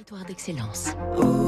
Territoire d'excellence.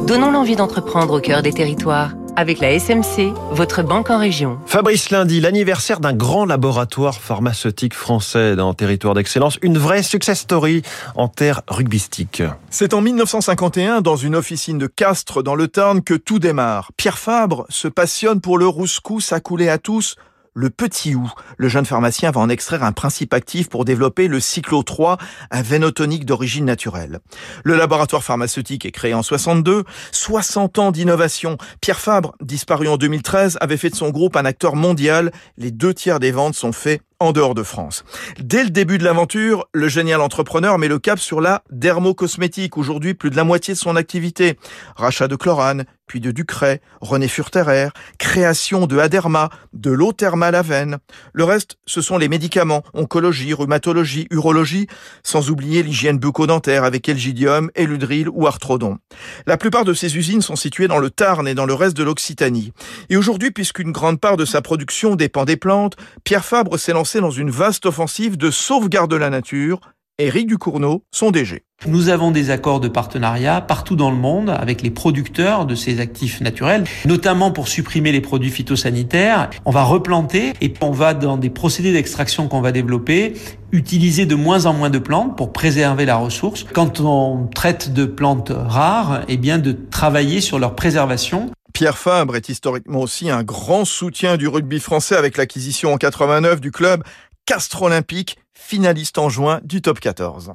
Donnons l'envie d'entreprendre au cœur des territoires. Avec la SMC, votre banque en région. Fabrice Lundi, l'anniversaire d'un grand laboratoire pharmaceutique français dans Territoire d'excellence. Une vraie success story en terre rugbystique. C'est en 1951, dans une officine de Castres, dans le Tarn, que tout démarre. Pierre Fabre se passionne pour le rouscous accoulé à tous le petit ou. Le jeune pharmacien va en extraire un principe actif pour développer le cyclo 3, un vénotonique d'origine naturelle. Le laboratoire pharmaceutique est créé en 62, 60 ans d'innovation. Pierre Fabre, disparu en 2013, avait fait de son groupe un acteur mondial. Les deux tiers des ventes sont faits en dehors de France. Dès le début de l'aventure, le génial entrepreneur met le cap sur la dermocosmétique, aujourd'hui plus de la moitié de son activité. Rachat de Chlorane, puis de Ducret, René Furterer, création de Aderma, de l'eau thermale à veine. Le reste, ce sont les médicaments, oncologie, rhumatologie, urologie, sans oublier l'hygiène bucco-dentaire avec Elgidium, Eludril ou Artrodon. La plupart de ces usines sont situées dans le Tarn et dans le reste de l'Occitanie. Et aujourd'hui, puisqu'une grande part de sa production dépend des plantes, Pierre Fabre s'est lancé dans une vaste offensive de sauvegarde de la nature. Éric Ducournau, son DG. Nous avons des accords de partenariat partout dans le monde avec les producteurs de ces actifs naturels, notamment pour supprimer les produits phytosanitaires. On va replanter et on va dans des procédés d'extraction qu'on va développer utiliser de moins en moins de plantes pour préserver la ressource. Quand on traite de plantes rares, eh bien de travailler sur leur préservation. Pierre Fabre est historiquement aussi un grand soutien du rugby français avec l'acquisition en 89 du club Castres Olympique, finaliste en juin du top 14.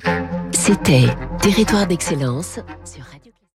C'était Territoire d'excellence sur